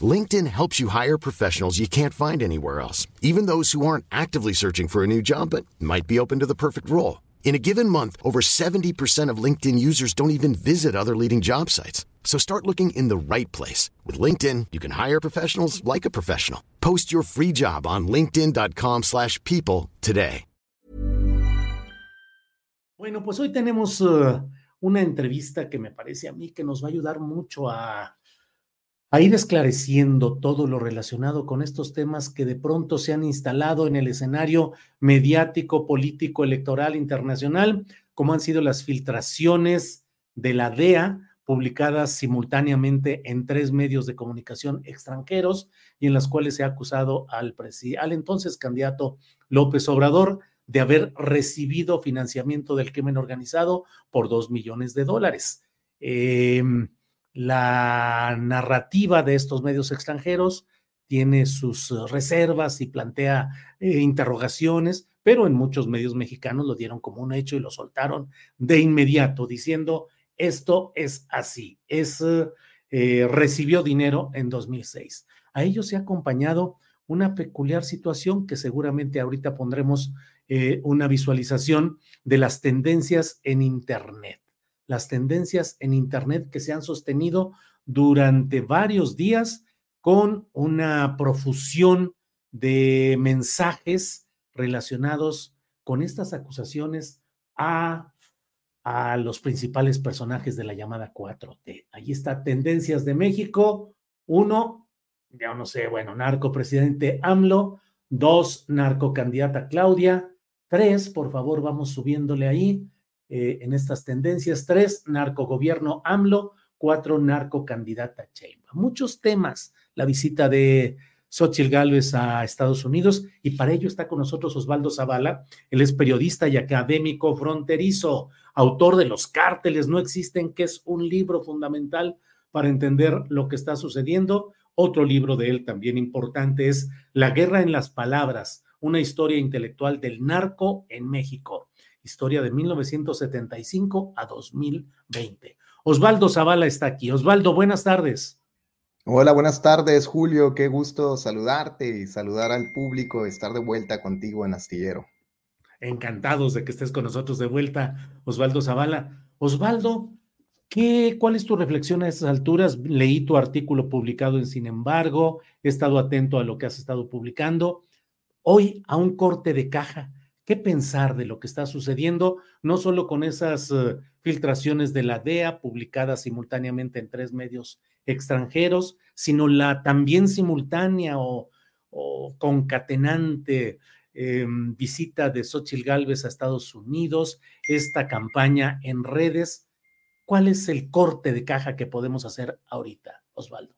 LinkedIn helps you hire professionals you can't find anywhere else, even those who aren't actively searching for a new job but might be open to the perfect role. In a given month, over 70% of LinkedIn users don't even visit other leading job sites. So start looking in the right place. With LinkedIn, you can hire professionals like a professional. Post your free job on linkedin.com slash people today. Bueno, pues hoy tenemos uh, una entrevista que me parece a mí que nos va a ayudar mucho a a ir esclareciendo todo lo relacionado con estos temas que de pronto se han instalado en el escenario mediático, político, electoral, internacional, como han sido las filtraciones de la DEA publicadas simultáneamente en tres medios de comunicación extranjeros y en las cuales se ha acusado al, al entonces candidato López Obrador de haber recibido financiamiento del crimen organizado por dos millones de dólares. Eh, la narrativa de estos medios extranjeros tiene sus eh, reservas y plantea eh, interrogaciones, pero en muchos medios mexicanos lo dieron como un hecho y lo soltaron de inmediato, diciendo esto es así, es eh, recibió dinero en 2006. A ello se ha acompañado una peculiar situación que seguramente ahorita pondremos una visualización de las tendencias en Internet las tendencias en Internet que se han sostenido durante varios días con una profusión de mensajes relacionados con estas acusaciones a, a los principales personajes de la llamada 4T. Ahí está Tendencias de México. Uno, ya no sé, bueno, narco presidente AMLO. Dos, narco candidata Claudia. Tres, por favor, vamos subiéndole ahí. Eh, en estas tendencias. Tres, narcogobierno AMLO. Cuatro, narcocandidata Sheinbaum. Muchos temas. La visita de Xochitl Gálvez a Estados Unidos y para ello está con nosotros Osvaldo Zavala. Él es periodista y académico fronterizo, autor de Los cárteles no existen, que es un libro fundamental para entender lo que está sucediendo. Otro libro de él también importante es La guerra en las palabras, una historia intelectual del narco en México historia de 1975 a 2020. Osvaldo Zavala está aquí. Osvaldo, buenas tardes. Hola, buenas tardes, Julio. Qué gusto saludarte y saludar al público, estar de vuelta contigo en Astillero. Encantados de que estés con nosotros de vuelta, Osvaldo Zavala. Osvaldo, ¿qué, ¿cuál es tu reflexión a esas alturas? Leí tu artículo publicado en Sin embargo, he estado atento a lo que has estado publicando. Hoy, a un corte de caja, qué pensar de lo que está sucediendo, no solo con esas eh, filtraciones de la DEA publicadas simultáneamente en tres medios extranjeros, sino la también simultánea o, concatenante em, visita de Xochitl Gálvez a Estados Unidos, esta campaña en redes. ¿Cuál es el corte de caja que podemos hacer ahorita, Osvaldo?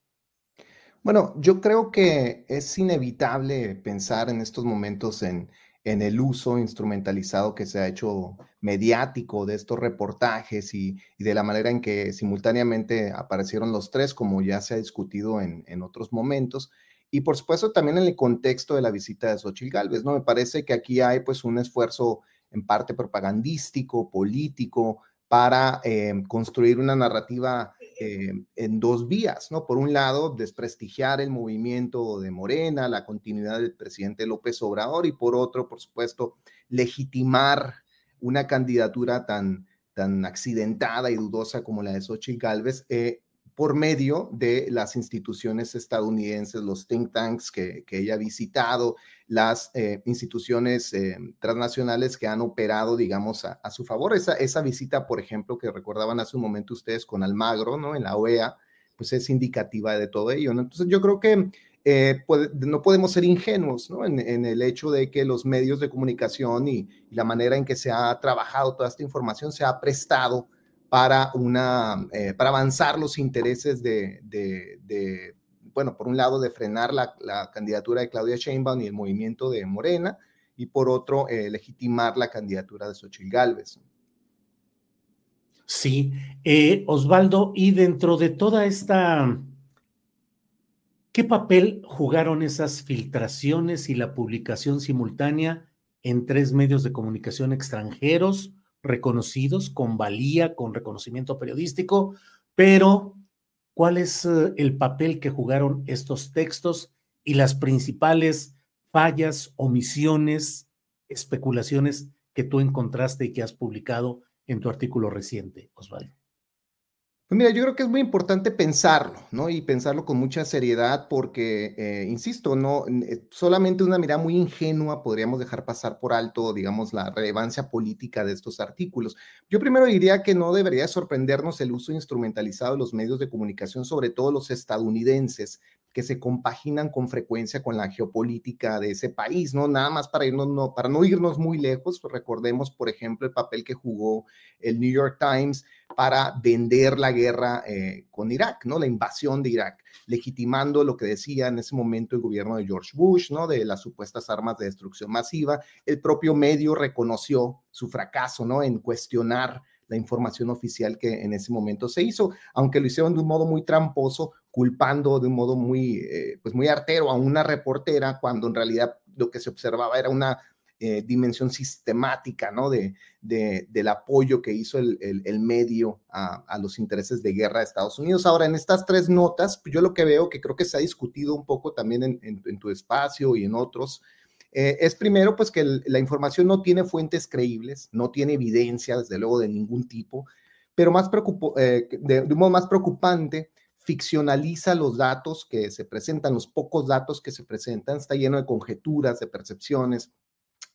Bueno, yo creo que es inevitable pensar en estos momentos en en el uso instrumentalizado que se ha hecho mediático de estos reportajes y, de la manera en que simultáneamente aparecieron los tres, como ya se ha discutido en, otros momentos. Y por supuesto también en el contexto de la visita de Xochitl Gálvez, ¿no? Me parece que aquí hay pues un esfuerzo en parte propagandístico, político, para eh, construir una narrativa eh, en dos vías, ¿no? Por un lado, desprestigiar el movimiento de Morena, la continuidad del presidente López Obrador, y por otro, por supuesto, legitimar una candidatura tan, tan accidentada y dudosa como la de Xochitl Gálvez, eh, por medio de las instituciones estadounidenses, los think tanks que, ella ha visitado, las eh, instituciones eh, transnacionales que han operado, digamos, a, su favor. Esa, esa visita, por ejemplo, que recordaban hace un momento ustedes con Almagro, ¿no? En la OEA, pues es indicativa de todo ello, ¿no? Entonces yo creo que eh, no podemos ser ingenuos ¿no? en, el hecho de que los medios de comunicación y, la manera en que se ha trabajado toda esta información se ha prestado para, una, eh, para avanzar los intereses de, bueno, por un lado, de frenar la, candidatura de Claudia Sheinbaum y el movimiento de Morena, y por otro, eh, legitimar la candidatura de Xochitl Gálvez. Sí, Osvaldo, y dentro de toda esta ¿Qué papel jugaron esas filtraciones y la publicación simultánea en tres medios de comunicación extranjeros reconocidos, con valía, con reconocimiento periodístico? Pero, ¿cuál es eh, el papel que jugaron estos textos y las principales fallas, omisiones, especulaciones que tú encontraste y que has publicado en tu artículo reciente, Osvaldo? Pues mira, yo creo que es muy importante pensarlo, ¿no? Y pensarlo con mucha seriedad porque, eh, insisto, no eh, solamente una mirada muy ingenua podríamos dejar pasar por alto, digamos, la relevancia política de estos artículos. Yo primero diría que no debería sorprendernos el uso instrumentalizado de los medios de comunicación, sobre todo los estadounidenses, que se compaginan con frecuencia con la geopolítica de ese país, ¿no? Nada más para, irnos, no, para no irnos muy lejos, recordemos, por ejemplo, el papel que jugó el New York Times para vender la guerra eh, con Irak, ¿no? La invasión de Irak, legitimando lo que decía en ese momento el gobierno de George Bush, ¿no? De las supuestas armas de destrucción masiva. El propio medio reconoció su fracaso, ¿no? En cuestionar la información oficial que en ese momento se hizo, aunque lo hicieron de un modo muy tramposo, culpando de un modo muy, eh, pues muy artero a una reportera, cuando en realidad lo que se observaba era una eh, dimensión sistemática, ¿no? De, del apoyo que hizo el, medio a, los intereses de guerra de Estados Unidos. Ahora, en estas tres notas, pues yo lo que veo, que creo que se ha discutido un poco también en, tu espacio y en otros, eh, es primero, pues que la información no tiene fuentes creíbles, no tiene evidencia, desde luego, de ningún tipo, pero más de, de un modo más preocupante, ficcionaliza los datos que se presentan, los pocos datos que se presentan, está lleno de conjeturas, de percepciones.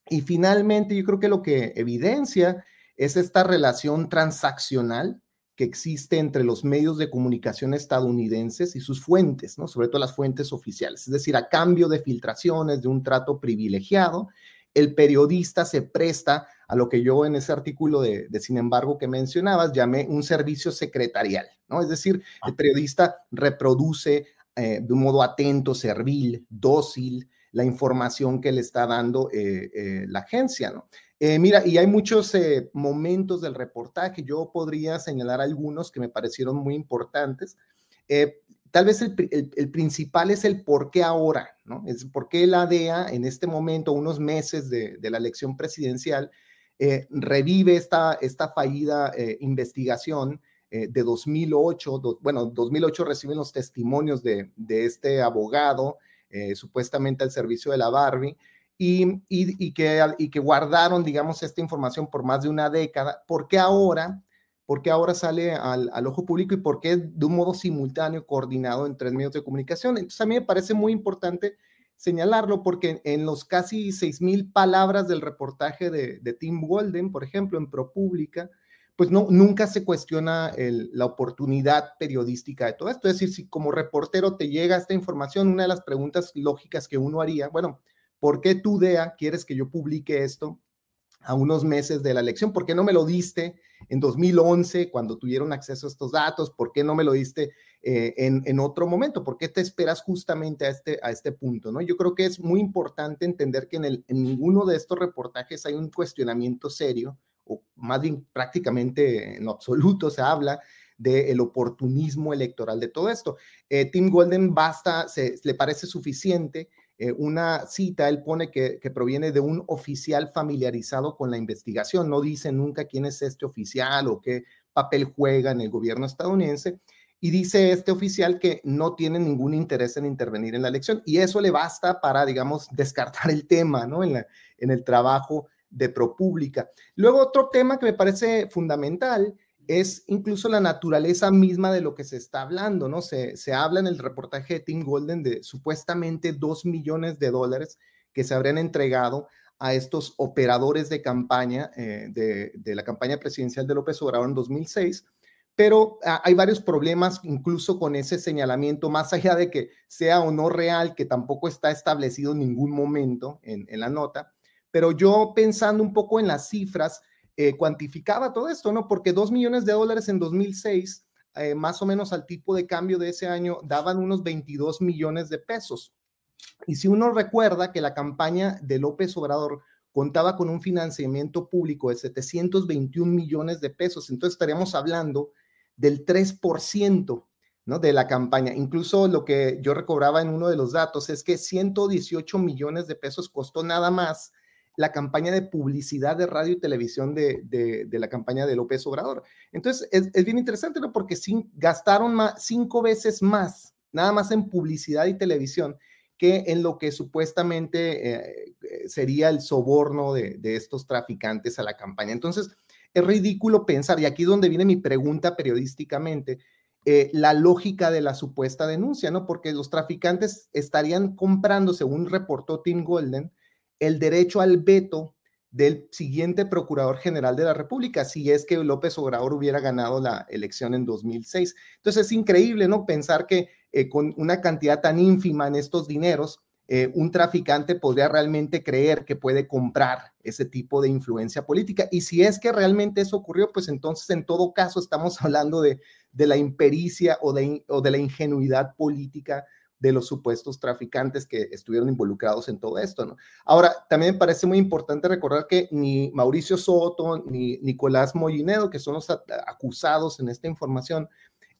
Y finalmente, yo creo que lo que evidencia es esta relación transaccional que existe entre los medios de comunicación estadounidenses y sus fuentes, ¿no? sobre todo las fuentes oficiales. Es decir, a cambio de filtraciones, de un trato privilegiado, el periodista se presta a lo que yo en ese artículo de, sin embargo que mencionabas llamé un servicio secretarial, ¿no? Es decir, el ah. periodista reproduce eh, de un modo atento, servil, dócil, la información que le está dando eh, eh, la agencia, ¿no? Mira, y hay muchos momentos del reportaje, yo podría señalar algunos que me parecieron muy importantes tal vez el, principal es el por qué ahora, ¿no? Es por qué la DEA en este momento, unos meses de, la elección presidencial, eh, revive esta, esta fallida eh, investigación eh, de 2008. bueno, 2008 reciben los testimonios de, este abogado, supuestamente al servicio de la Barbie, y, y, que, y que guardaron, digamos, esta información por más de una década. ¿Por qué ahora? por qué ahora sale al, ojo público y por qué de un modo simultáneo, coordinado en tres medios de comunicación. Entonces a mí me parece muy importante señalarlo porque en los casi seis mil palabras del reportaje de, Tim Walden, por ejemplo, en ProPublica, pues no, nunca se cuestiona la oportunidad periodística de todo esto. Es decir, si como reportero te llega esta información, una de las preguntas lógicas que uno haría, bueno, ¿por qué tú, DEA, quieres que yo publique esto a unos meses de la elección? ¿Por qué no me lo diste en 2011 cuando tuvieron acceso a estos datos? ¿Por qué no me lo diste eh, en, otro momento? ¿Por qué te esperas justamente a este, a este punto? ¿no? Yo creo que es muy importante entender que en, en ninguno de estos reportajes hay un cuestionamiento serio, o más bien prácticamente en absoluto se habla del oportunismo electoral de todo esto. Eh, Tim Golden basta, se, le parece suficiente eh, una cita, él pone que, proviene de un oficial familiarizado con la investigación, no dice nunca quién es este oficial o qué papel juega en el gobierno estadounidense, y dice este oficial que no tiene ningún interés en intervenir en la elección, y eso le basta para, digamos, descartar el tema, ¿no? En, en el trabajo de ProPública. Luego, otro tema que me parece fundamental es incluso la naturaleza misma de lo que se está hablando, ¿no? Se, se habla en el reportaje de Tim Golden de supuestamente dos millones de dólares que se habrían entregado a estos operadores de campaña eh, de, de, la campaña presidencial de López Obrador en 2006, pero ah, hay varios problemas incluso con ese señalamiento, más allá de que sea o no real, que tampoco está establecido en ningún momento en, en la nota, pero yo pensando un poco en las cifras, eh, cuantificaba todo esto, ¿no? Porque dos millones de dólares en 2006, eh, más o menos al tipo de cambio de ese año, daban unos 22 millones de pesos. Y si uno recuerda que la campaña de López Obrador contaba con un financiamiento público de 721 millones de pesos, entonces estaríamos hablando del 3%. ¿no? de la campaña. Incluso lo que yo recobraba en uno de los datos es que 118 millones de pesos costó nada más la campaña de publicidad de radio y televisión de, de, la campaña de López Obrador. Entonces, es, bien interesante, ¿no? Porque gastaron cinco veces más, nada más en publicidad y televisión, que en lo que supuestamente eh, sería el soborno de, de, estos traficantes a la campaña. Entonces, es ridículo pensar, y aquí es donde viene mi pregunta periodísticamente, eh, la lógica de la supuesta denuncia, ¿no? Porque los traficantes estarían comprando, según reportó Tim Golden, el derecho al veto del siguiente Procurador General de la República, si es que López Obrador hubiera ganado la elección en 2006. Entonces es increíble, ¿no? Pensar que eh, con una cantidad tan ínfima en estos dineros, eh, un traficante podría realmente creer que puede comprar ese tipo de influencia política. Y si es que realmente eso ocurrió, pues entonces en todo caso estamos hablando de, de la impericia o de, o de la ingenuidad política de los supuestos traficantes que estuvieron involucrados en todo esto, ¿no? Ahora, también me parece muy importante recordar que ni Mauricio Soto ni Nicolás Mollinedo, que son los acusados en esta información,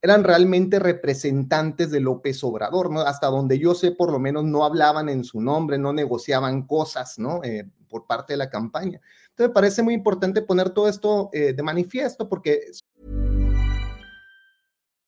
eran realmente representantes de López Obrador, ¿no? Hasta donde yo sé, por lo menos no hablaban en su nombre, no negociaban cosas, ¿no? Eh, por parte de la campaña. Entonces, me parece muy importante poner todo esto eh, de manifiesto porque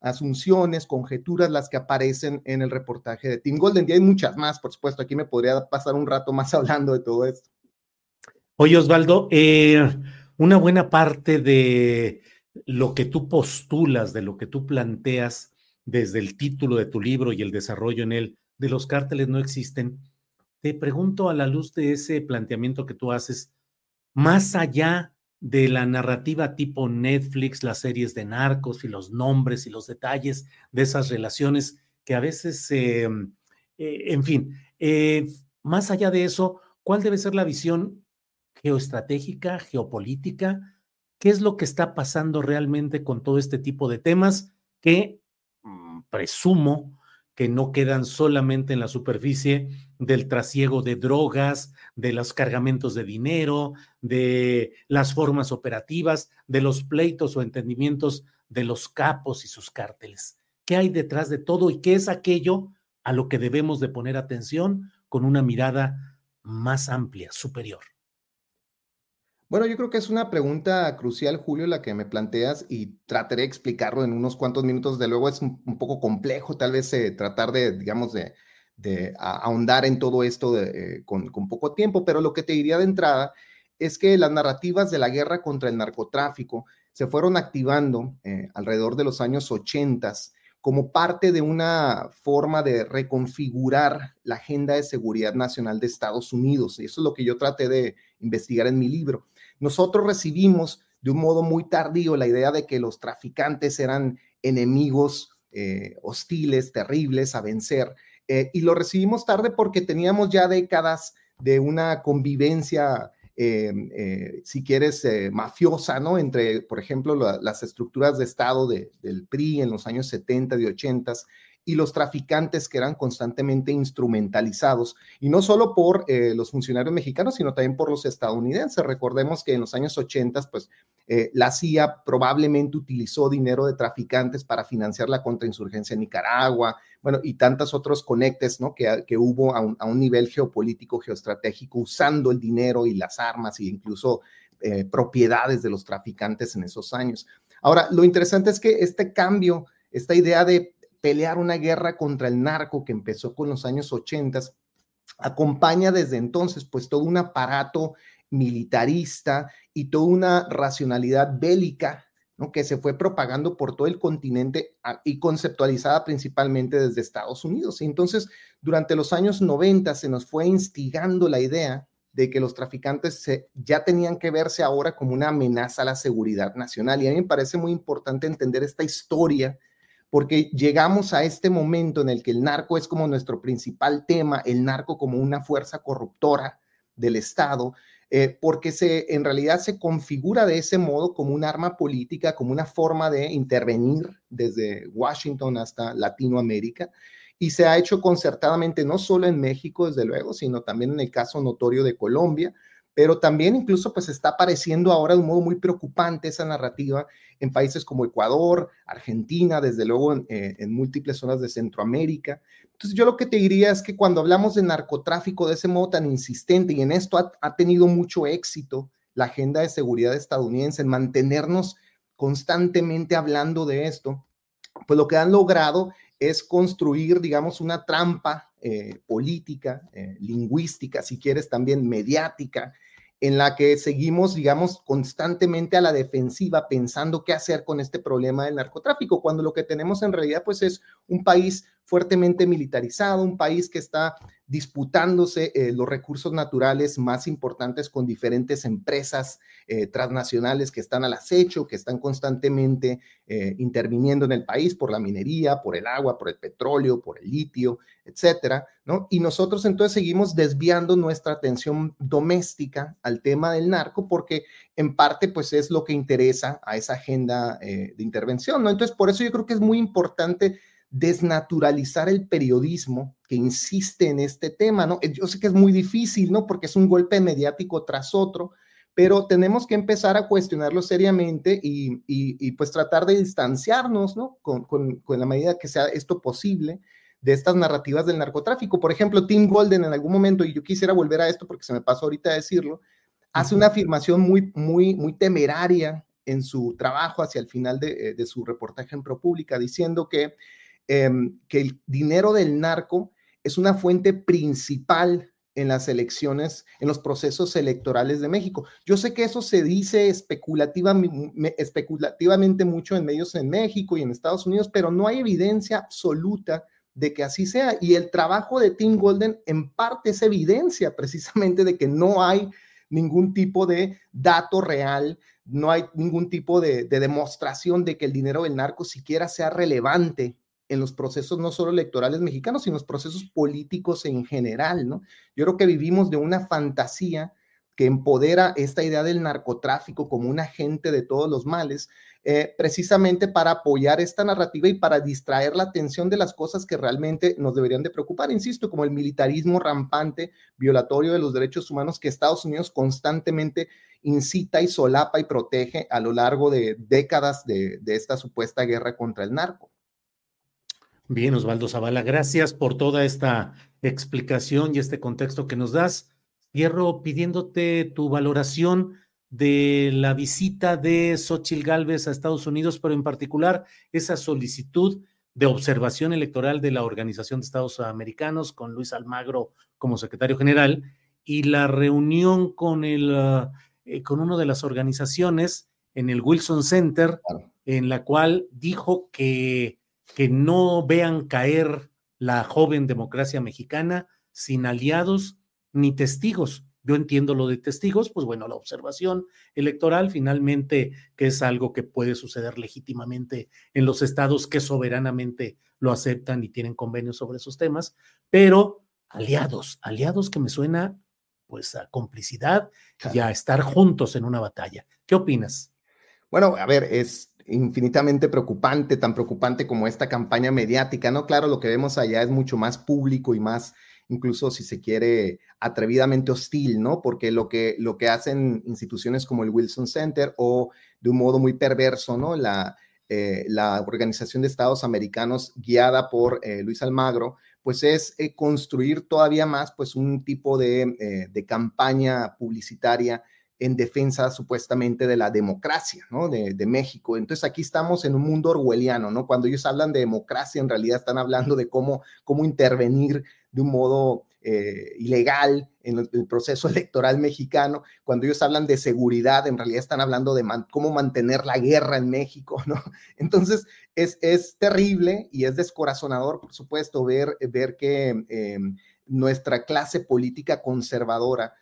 asunciones, conjeturas las que aparecen en el reportaje de Tim Golden. Y hay muchas más, por supuesto. Aquí me podría pasar un rato más hablando de todo esto. Oye, Osvaldo, eh, una buena parte de lo que tú postulas, de lo que tú planteas desde el título de tu libro y el desarrollo en él, de los cárteles no existen. Te pregunto a la luz de ese planteamiento que tú haces, más allá de la narrativa tipo Netflix, las series de narcos y los nombres y los detalles de esas relaciones que a veces, eh, eh, en fin, eh, más allá de eso, ¿cuál debe ser la visión geoestratégica, geopolítica? ¿Qué es lo que está pasando realmente con todo este tipo de temas que mm, presumo que no quedan solamente en la superficie del trasiego de drogas, de los cargamentos de dinero, de las formas operativas, de los pleitos o entendimientos de los capos y sus cárteles. ¿Qué hay detrás de todo y qué es aquello a lo que debemos de poner atención con una mirada más amplia, superior? Bueno, yo creo que es una pregunta crucial, Julio, la que me planteas y trataré de explicarlo en unos cuantos minutos. De luego es un, poco complejo tal vez eh, tratar de, digamos, de, de ahondar en todo esto eh, con, poco tiempo, pero lo que te diría de entrada es que las narrativas de la guerra contra el narcotráfico se fueron activando eh, alrededor de los años 80 como parte de una forma de reconfigurar la agenda de seguridad nacional de Estados Unidos. Y eso es lo que yo traté de investigar en mi libro. Nosotros recibimos de un modo muy tardío la idea de que los traficantes eran enemigos eh, hostiles, terribles a vencer. Eh, y lo recibimos tarde porque teníamos ya décadas de una convivencia eh, eh, si quieres, mafiosa, ¿no? Entre, por ejemplo, las estructuras de Estado del PRI en los años 70 y 80 y los traficantes que eran constantemente instrumentalizados, y no solo por los funcionarios mexicanos, sino también por los estadounidenses. Recordemos que en los años 80, pues la CIA probablemente utilizó dinero de traficantes para financiar la contrainsurgencia en Nicaragua, bueno, y tantos otros conectes, ¿no? Que, que hubo a un, a un, nivel geopolítico, geoestratégico, usando el dinero y las armas e incluso eh, propiedades de los traficantes en esos años. Ahora, lo interesante es que este cambio, esta idea de pelear una guerra contra el narco que empezó con los años 80, acompaña desde entonces pues todo un aparato militarista y toda una racionalidad bélica que se fue propagando por todo el continente ah, y conceptualizada principalmente desde Estados Unidos. entonces, durante los años 90 se nos fue instigando la idea de que los traficantes ya tenían que verse ahora como una amenaza a la seguridad nacional. Y a mí me parece muy importante entender esta historia porque llegamos a este momento en el que el narco es como nuestro principal tema, el narco como una fuerza corruptora del Estado, eh, porque se, en realidad se configura de ese modo como un arma política, como una forma de intervenir desde Washington hasta Latinoamérica. Y se ha hecho concertadamente no solo en México, desde luego, sino también en el caso notorio de Colombia, pero también incluso pues está apareciendo ahora de un modo muy preocupante esa narrativa en países como Ecuador, Argentina, desde luego en, eh, múltiples zonas de Centroamérica. Entonces yo lo que te diría es que cuando hablamos de narcotráfico de ese modo tan insistente y en esto ha, ha tenido mucho éxito la agenda de seguridad estadounidense en mantenernos constantemente hablando de esto, pues lo que han logrado es construir, digamos, una trampa eh, política, eh, lingüística, si quieres también mediática, en la que seguimos, digamos, constantemente a la defensiva pensando qué hacer con este problema del narcotráfico, cuando lo que tenemos en realidad pues es un país fuertemente militarizado, un país que está disputándose eh, los recursos naturales más importantes con diferentes empresas eh, transnacionales que están al acecho, que están constantemente eh, interviniendo en el país por la minería, por el agua, por el petróleo, por el litio, etcétera, ¿no? Y nosotros entonces seguimos desviando nuestra atención doméstica al tema del narco porque en parte pues es lo que interesa a esa agenda de intervención, ¿no? Entonces por eso yo creo que es muy importante desnaturalizar el periodismo que insiste en este tema, ¿no? Yo sé que es muy difícil, ¿no? Porque es un golpe mediático tras otro, pero tenemos que empezar a cuestionarlo seriamente y, pues tratar de distanciarnos, ¿no? Con, con, la medida que sea esto posible de estas narrativas del narcotráfico. Por ejemplo, Tim Golden en algún momento, y yo quisiera volver a esto porque se me pasó ahorita a decirlo, hace una afirmación muy, muy, muy temeraria en su trabajo hacia el final de, de su reportaje en ProPublica, diciendo que Em, que el dinero del narco es una fuente principal en las elecciones, en los procesos electorales de México. Yo sé que eso se dice especulativamente mucho en medios en México y en Estados Unidos, pero no hay evidencia absoluta de que así sea. Y el trabajo de Tim Golden en parte es evidencia precisamente de que no hay ningún tipo de dato real, no hay ningún tipo de, de demostración de que el dinero del narco siquiera sea relevante en los procesos no solo electorales mexicanos, sino los procesos políticos en general, ¿no? Yo creo que vivimos de una fantasía que empodera esta idea del narcotráfico como un agente de todos los males, eh, precisamente para apoyar esta narrativa y para distraer la atención de las cosas que realmente nos deberían de preocupar, insisto, como el militarismo rampante, violatorio de los derechos humanos que Estados Unidos constantemente incita y solapa y protege a lo largo de décadas de esta supuesta guerra contra el narco. Bien, Osvaldo Zavala, gracias por toda esta explicación y este contexto que nos das. Cierro pidiéndote tu valoración de la visita de Xochil Gálvez a Estados Unidos, pero en particular esa solicitud de observación electoral de la Organización de Estados Americanos con Luis Almagro como secretario general y la reunión con el uh, eh, con una de las organizaciones en el Wilson Center, en la cual dijo que que no vean caer la joven democracia mexicana sin aliados ni testigos. Yo entiendo lo de testigos, pues bueno, la observación electoral finalmente, que es algo que puede suceder legítimamente en los estados que soberanamente lo aceptan y tienen convenios sobre esos temas, pero aliados, aliados que me suena pues a complicidad y a estar juntos en una batalla. ¿Qué opinas? Bueno, a ver, es infinitamente preocupante, tan preocupante como esta campaña mediática, ¿no? Claro, lo que vemos allá es mucho más público y más, incluso si se quiere, atrevidamente hostil, ¿no? Porque lo que, lo que hacen instituciones como el Wilson Center o de un modo muy perverso, ¿no? La, eh, la Organización de Estados Americanos guiada por eh, Luis Almagro, pues es eh, construir todavía más, pues un tipo de, de campaña publicitaria en defensa supuestamente de la democracia. De, México. Entonces aquí estamos en un mundo orwelliano, ¿no? Cuando ellos hablan de democracia, en realidad están hablando de cómo, cómo intervenir de un modo eh, ilegal en el, proceso electoral mexicano. Cuando ellos hablan de seguridad, en realidad están hablando de cómo mantener la guerra en México, ¿no? Entonces es, es terrible y es descorazonador, por supuesto, ver, ver que eh, nuestra clase política conservadora,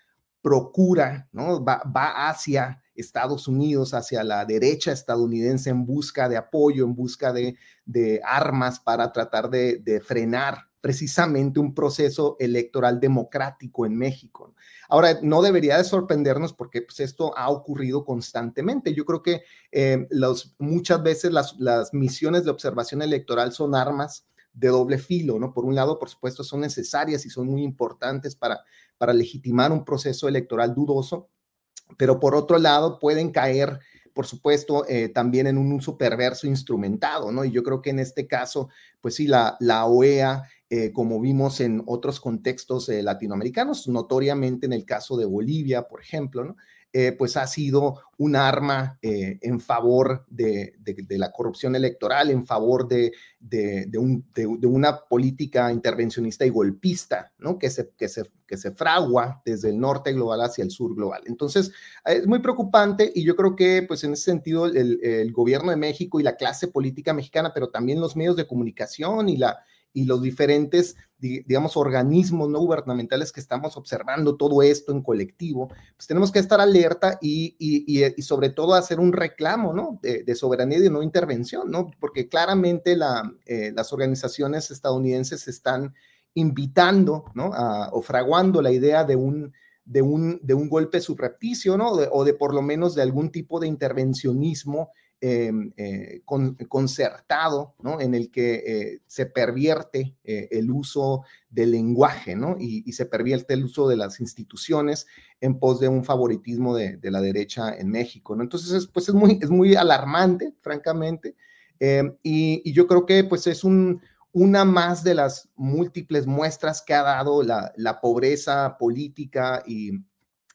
procura, ¿no? Va, va, hacia Estados Unidos, hacia la derecha estadounidense en busca de apoyo, en busca de, de armas para tratar de, de, frenar precisamente un proceso electoral democrático en México. Ahora, no debería de sorprendernos porque pues, esto ha ocurrido constantemente. Yo creo que eh, los, muchas veces las, las misiones de observación electoral son armas de doble filo, ¿no? Por un lado, por supuesto, son necesarias y son muy importantes para, para legitimar un proceso electoral dudoso, pero por otro lado pueden caer, por supuesto, eh, también en un uso perverso instrumentado, ¿no? Y yo creo que en este caso, pues sí, la, la OEA, eh, como vimos en otros contextos eh, latinoamericanos, notoriamente en el caso de Bolivia, por ejemplo, ¿no? Eh, pues ha sido un arma eh, en favor de, la corrupción electoral, en favor de, una política intervencionista y golpista, ¿no? Que se, que, se, que se fragua desde el norte global hacia el sur global. Entonces, es muy preocupante y yo creo que, pues en ese sentido, el, el gobierno de México y la clase política mexicana, pero también los medios de comunicación y la y los diferentes, digamos, organismos no gubernamentales que estamos observando todo esto en colectivo, pues tenemos que estar alerta y, y, sobre todo hacer un reclamo, ¿no? De, soberanía y no intervención, ¿no? Porque claramente la, eh, las organizaciones estadounidenses están invitando, ¿no? o fraguando la idea de un, de un, de un golpe subrepticio, ¿no? o de por lo menos de algún tipo de intervencionismo Em, eh, concertado, ¿no? En el que eh, se pervierte eh, el uso del lenguaje, ¿no? Y, se pervierte el uso de las instituciones en pos de un favoritismo de, la derecha en México. Entonces, pues es muy, es muy alarmante, francamente, em, y, yo creo que pues es un, una más de las múltiples muestras que ha dado la, pobreza política y,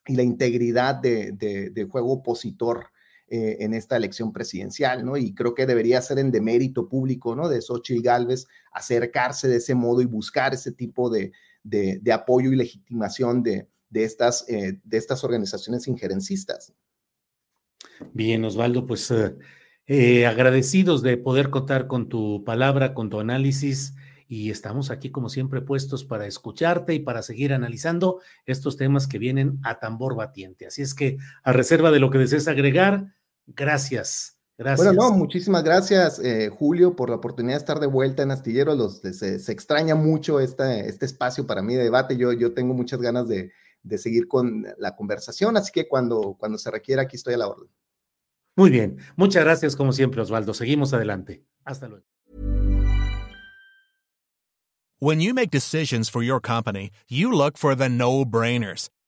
la integridad de, de juego opositor eh, en esta elección presidencial, ¿no? Y creo que debería ser en demérito público, ¿no? De Xochitl Galvez acercarse de ese modo y buscar ese tipo de, de, apoyo y legitimación de, de estas, eh, de estas organizaciones injerencistas. Bien, Osvaldo, pues eh, agradecidos de poder contar con tu palabra, con tu análisis y estamos aquí como siempre puestos para escucharte y para seguir analizando estos temas que vienen a tambor batiente. Así es que a reserva de lo que desees agregar, Gracias. Gracias. Bueno, no, muchísimas gracias, eh, Julio, por la oportunidad de estar de vuelta en Astillero. Los, se, extraña mucho este espacio para mí de debate. Yo, yo tengo muchas ganas de, seguir con la conversación, así que cuando, cuando se requiera, aquí estoy a la orden. Muy bien. Muchas gracias, como siempre, Osvaldo. Seguimos adelante. Hasta luego. When you make decisions for your company, you look for the no-brainers.